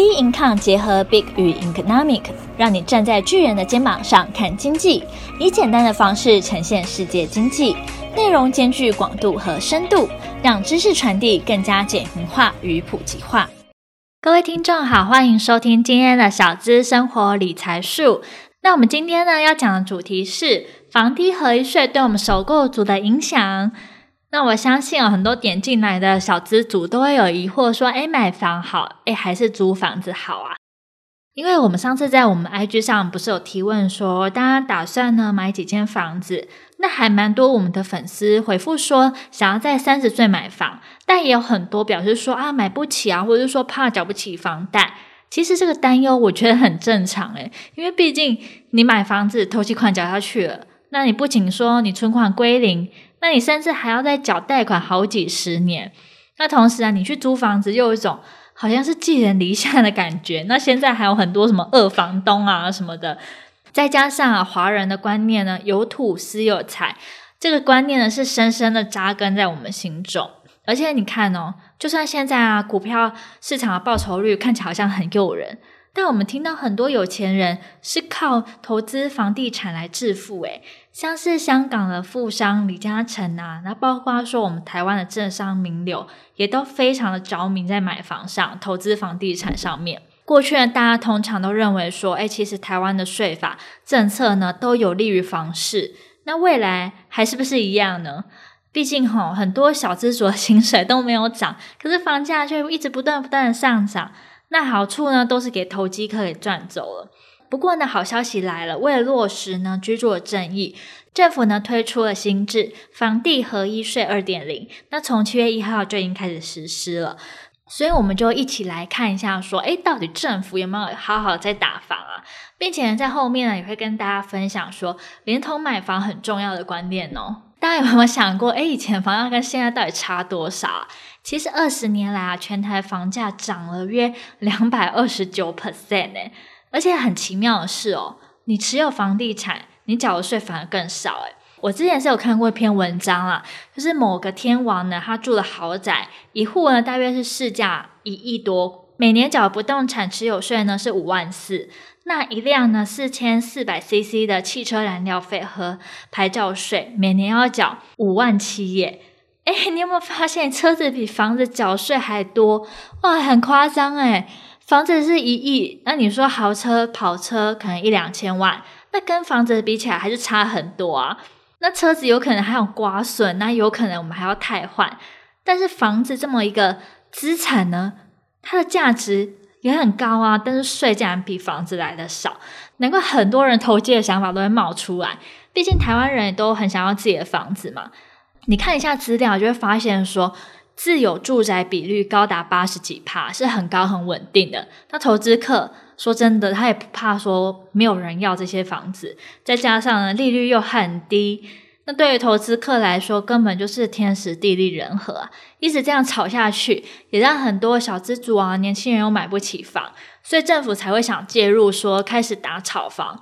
B Income 结合 Big 与 Economic，让你站在巨人的肩膀上看经济，以简单的方式呈现世界经济，内容兼具广度和深度，让知识传递更加简明化与普及化。各位听众好，欢迎收听今天的小资生活理财术。那我们今天呢要讲的主题是房地合一税对我们首购族的影响。那我相信啊，很多点进来的小资主都会有疑惑，说：“诶，买房好，诶，还是租房子好啊？”因为我们上次在我们 IG 上不是有提问说，大家打算呢买几间房子？那还蛮多我们的粉丝回复说，想要在三十岁买房，但也有很多表示说啊，买不起啊，或者是说怕缴不起房贷。其实这个担忧我觉得很正常诶，因为毕竟你买房子头期款缴下去了，那你不仅说你存款归零。那你甚至还要再缴贷款好几十年，那同时啊，你去租房子又有一种好像是寄人篱下的感觉。那现在还有很多什么二房东啊什么的，再加上啊，华人的观念呢，有土斯有财，这个观念呢是深深的扎根在我们心中。而且你看哦，就算现在啊，股票市场的报酬率看起来好像很诱人。但我们听到很多有钱人是靠投资房地产来致富，诶，像是香港的富商李嘉诚啊，那包括说我们台湾的政商名流，也都非常的着迷在买房上，投资房地产上面。过去呢，大家通常都认为说，诶，其实台湾的税法政策呢都有利于房市，那未来还是不是一样呢？毕竟吼，很多小资族的薪水都没有涨，可是房价却一直不断不断的上涨。那好处呢，都是给投机客给赚走了。不过呢，好消息来了，为了落实呢居住的正义，政府呢推出了新制房地合一税二点零。那从七月一号就已经开始实施了，所以我们就一起来看一下，说，诶，到底政府有没有好好在打房啊？并且，在后面呢也会跟大家分享说，连同买房很重要的观念哦。大家有没有想过，诶，以前房价跟现在到底差多少？其实二十年来啊，全台房价涨了约两百二十九 percent 呢，而且很奇妙的是哦，你持有房地产，你缴的税反而更少诶。我之前是有看过一篇文章啦，就是某个天王呢，他住的豪宅，一户呢大约是市价一亿多，每年缴不动产持有税呢是五万四，那一辆呢四千四百 CC 的汽车燃料费和牌照税，每年要缴五万七耶。哎，你有没有发现车子比房子缴税还多？哇，很夸张哎！房子是一亿，那你说豪车、跑车可能一两千万，那跟房子比起来还是差很多啊。那车子有可能还有刮损，那有可能我们还要汰换。但是房子这么一个资产呢，它的价值也很高啊，但是税竟然比房子来的少，难怪很多人投机的想法都会冒出来。毕竟台湾人也都很想要自己的房子嘛。你看一下资料，就会发现说，自有住宅比率高达八十几趴，是很高很稳定的。那投资客说真的，他也不怕说没有人要这些房子，再加上呢利率又很低，那对于投资客来说根本就是天时地利人和啊！一直这样炒下去，也让很多小资族啊、年轻人又买不起房，所以政府才会想介入，说开始打炒房。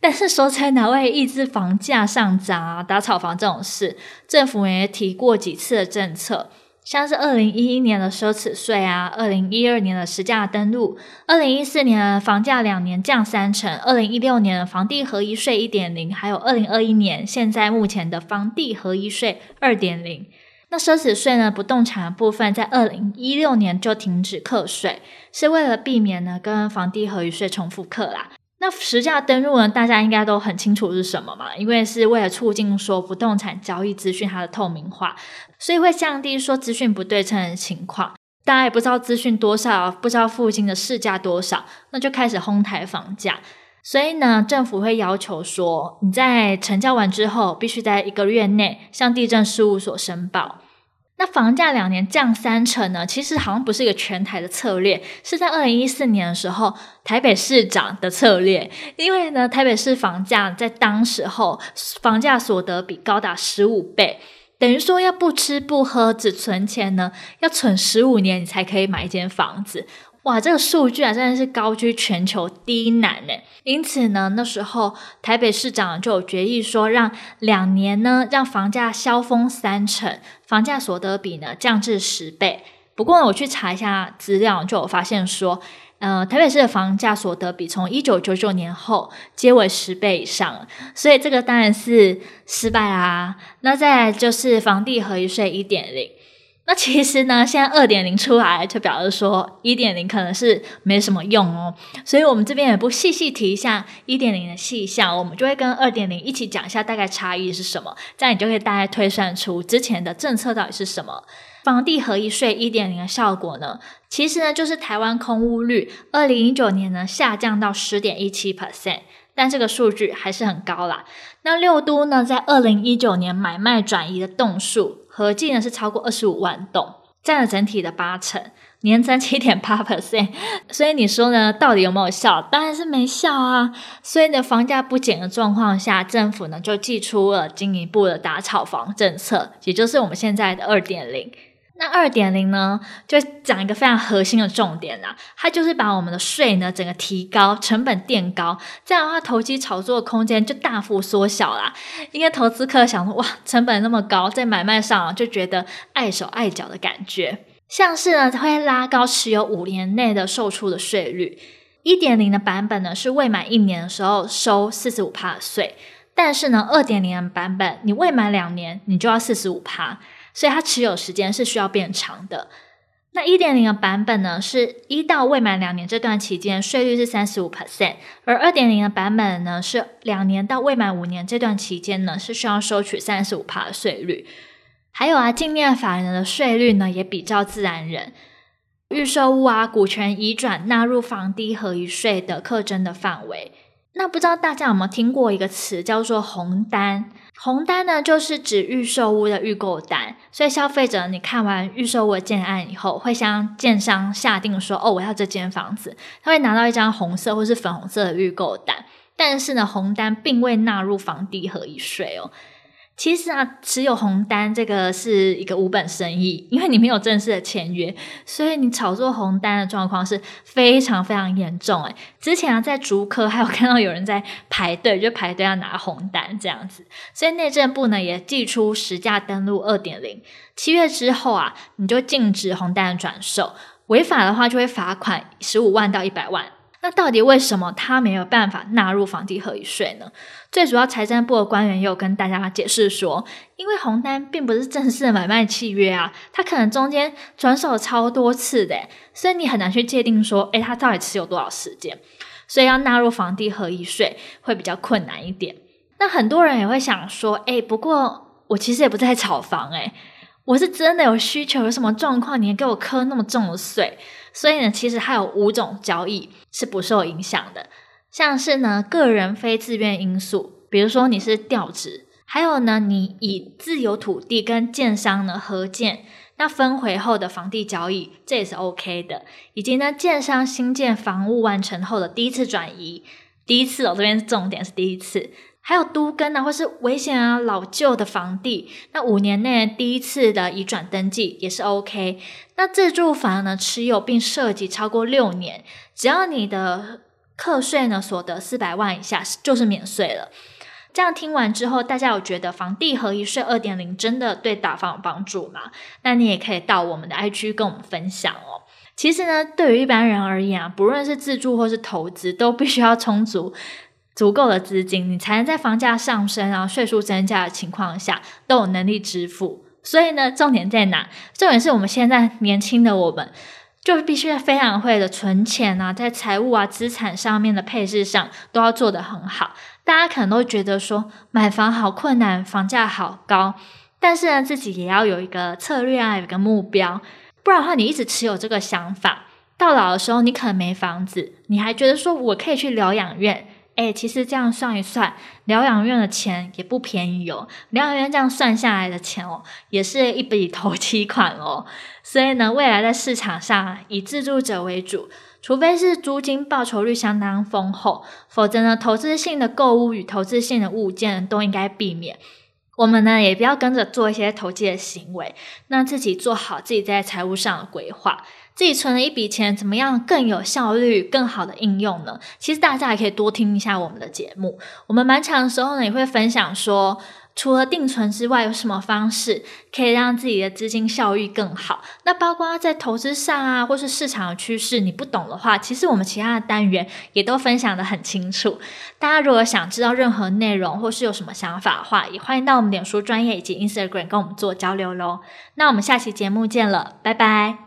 但是说在哪位抑制房价上涨啊？打炒房这种事，政府也提过几次的政策，像是二零一一年的奢侈税啊，二零一二年的实价登录，二零一四年的房价两年降三成，二零一六年房地合一税一点零，还有二零二一年现在目前的房地合一税二点零。那奢侈税呢？不动产的部分在二零一六年就停止课税，是为了避免呢跟房地合一税重复课啦。那实价登录呢？大家应该都很清楚是什么嘛？因为是为了促进说不动产交易资讯它的透明化，所以会降低说资讯不对称的情况。大家也不知道资讯多少，不知道附近的市价多少，那就开始哄抬房价。所以呢，政府会要求说，你在成交完之后，必须在一个月内向地政事务所申报。那房价两年降三成呢？其实好像不是一个全台的策略，是在二零一四年的时候台北市长的策略。因为呢，台北市房价在当时候房价所得比高达十五倍，等于说要不吃不喝只存钱呢，要存十五年你才可以买一间房子。哇，这个数据啊，真的是高居全球第一难呢。因此呢，那时候台北市长就有决议说，让两年呢，让房价萧峰三成，房价所得比呢降至十倍。不过呢，我去查一下资料，就有发现说，呃，台北市的房价所得比从一九九九年后皆为十倍以上，所以这个当然是失败啦。那再来就是房地合一税一点零。那其实呢，现在二点零出来，就表示说一点零可能是没什么用哦。所以我们这边也不细细提一下一点零的细项，我们就会跟二点零一起讲一下大概差异是什么，这样你就可以大概推算出之前的政策到底是什么。房地合一税一点零的效果呢，其实呢就是台湾空屋率二零一九年呢下降到十点一七 percent。但这个数据还是很高啦。那六都呢，在二零一九年买卖转移的栋数合计呢是超过二十五万栋，占了整体的八成，年增七点八 percent。所以你说呢，到底有没有效？当然是没效啊。所以呢，房价不减的状况下，政府呢就祭出了进一步的打炒房政策，也就是我们现在的二点零。那二点零呢，就讲一个非常核心的重点啦，它就是把我们的税呢整个提高，成本垫高，这样的话投机炒作的空间就大幅缩小啦。因为投资客想说，哇，成本那么高，在买卖上就觉得碍手碍脚的感觉，像是呢会拉高持有五年内的售出的税率。一点零的版本呢是未满一年的时候收四十五趴的税，但是呢二点零的版本你未满两年你就要四十五趴。所以它持有时间是需要变长的。那一点零的版本呢，是一到未满两年这段期间税率是三十五 percent，而二点零的版本呢，是两年到未满五年这段期间呢，是需要收取三十五趴的税率。还有啊，镜面法人的税率呢，也比较自然人。预售屋啊，股权移转纳入房地合一税的课征的范围。那不知道大家有没有听过一个词叫做红单？红单呢，就是指预售屋的预购单。所以消费者你看完预售屋的建案以后，会向建商下定说：“哦，我要这间房子。”他会拿到一张红色或是粉红色的预购单。但是呢，红单并未纳入房地合一税哦。其实啊，持有红单这个是一个无本生意，因为你没有正式的签约，所以你炒作红单的状况是非常非常严重。诶，之前啊，在竹科还有看到有人在排队，就排队要拿红单这样子。所以内政部呢也祭出实价登录二点零，七月之后啊，你就禁止红单转售，违法的话就会罚款十五万到一百万。那到底为什么他没有办法纳入房地合一税呢？最主要，财政部的官员也有跟大家解释说，因为红单并不是正式的买卖契约啊，它可能中间转手超多次的，所以你很难去界定说，诶，它到底持有多少时间，所以要纳入房地合一税会比较困难一点。那很多人也会想说，诶，不过我其实也不在炒房，诶，我是真的有需求，有什么状况，你还给我磕那么重的税？所以呢，其实还有五种交易是不受影响的，像是呢个人非自愿因素，比如说你是调职，还有呢你以自有土地跟建商呢合建，那分回后的房地交易，这也是 OK 的，以及呢建商新建房屋完成后的第一次转移，第一次哦，这边重点是第一次。还有都更啊，或是危险啊、老旧的房地，那五年内第一次的移转登记也是 OK。那自住房呢，持有并设籍超过六年，只要你的课税呢所得四百万以下，就是免税了。这样听完之后，大家有觉得房地合一税二点零真的对打房有帮助吗？那你也可以到我们的 IG 跟我们分享哦。其实呢，对于一般人而言啊，不论是自住或是投资，都必须要充足。足够的资金，你才能在房价上升啊、税数增加的情况下都有能力支付。所以呢，重点在哪？重点是我们现在年轻的我们，就必须非常会的存钱啊，在财务啊、资产上面的配置上都要做得很好。大家可能都觉得说买房好困难，房价好高，但是呢，自己也要有一个策略啊，有一个目标，不然的话，你一直持有这个想法，到老的时候你可能没房子，你还觉得说我可以去疗养院。哎，其实这样算一算，疗养院的钱也不便宜哦。疗养院这样算下来的钱哦，也是一笔投期款哦。所以呢，未来在市场上以自住者为主，除非是租金报酬率相当丰厚，否则呢，投资性的购物与投资性的物件都应该避免。我们呢，也不要跟着做一些投机的行为，那自己做好自己在财务上的规划。自己存了一笔钱，怎么样更有效率、更好的应用呢？其实大家也可以多听一下我们的节目。我们蛮长的时候呢，也会分享说，除了定存之外，有什么方式可以让自己的资金效益更好？那包括在投资上啊，或是市场的趋势，你不懂的话，其实我们其他的单元也都分享得很清楚。大家如果想知道任何内容，或是有什么想法的话，也欢迎到我们脸书专业以及 Instagram 跟我们做交流喽。那我们下期节目见了，拜拜。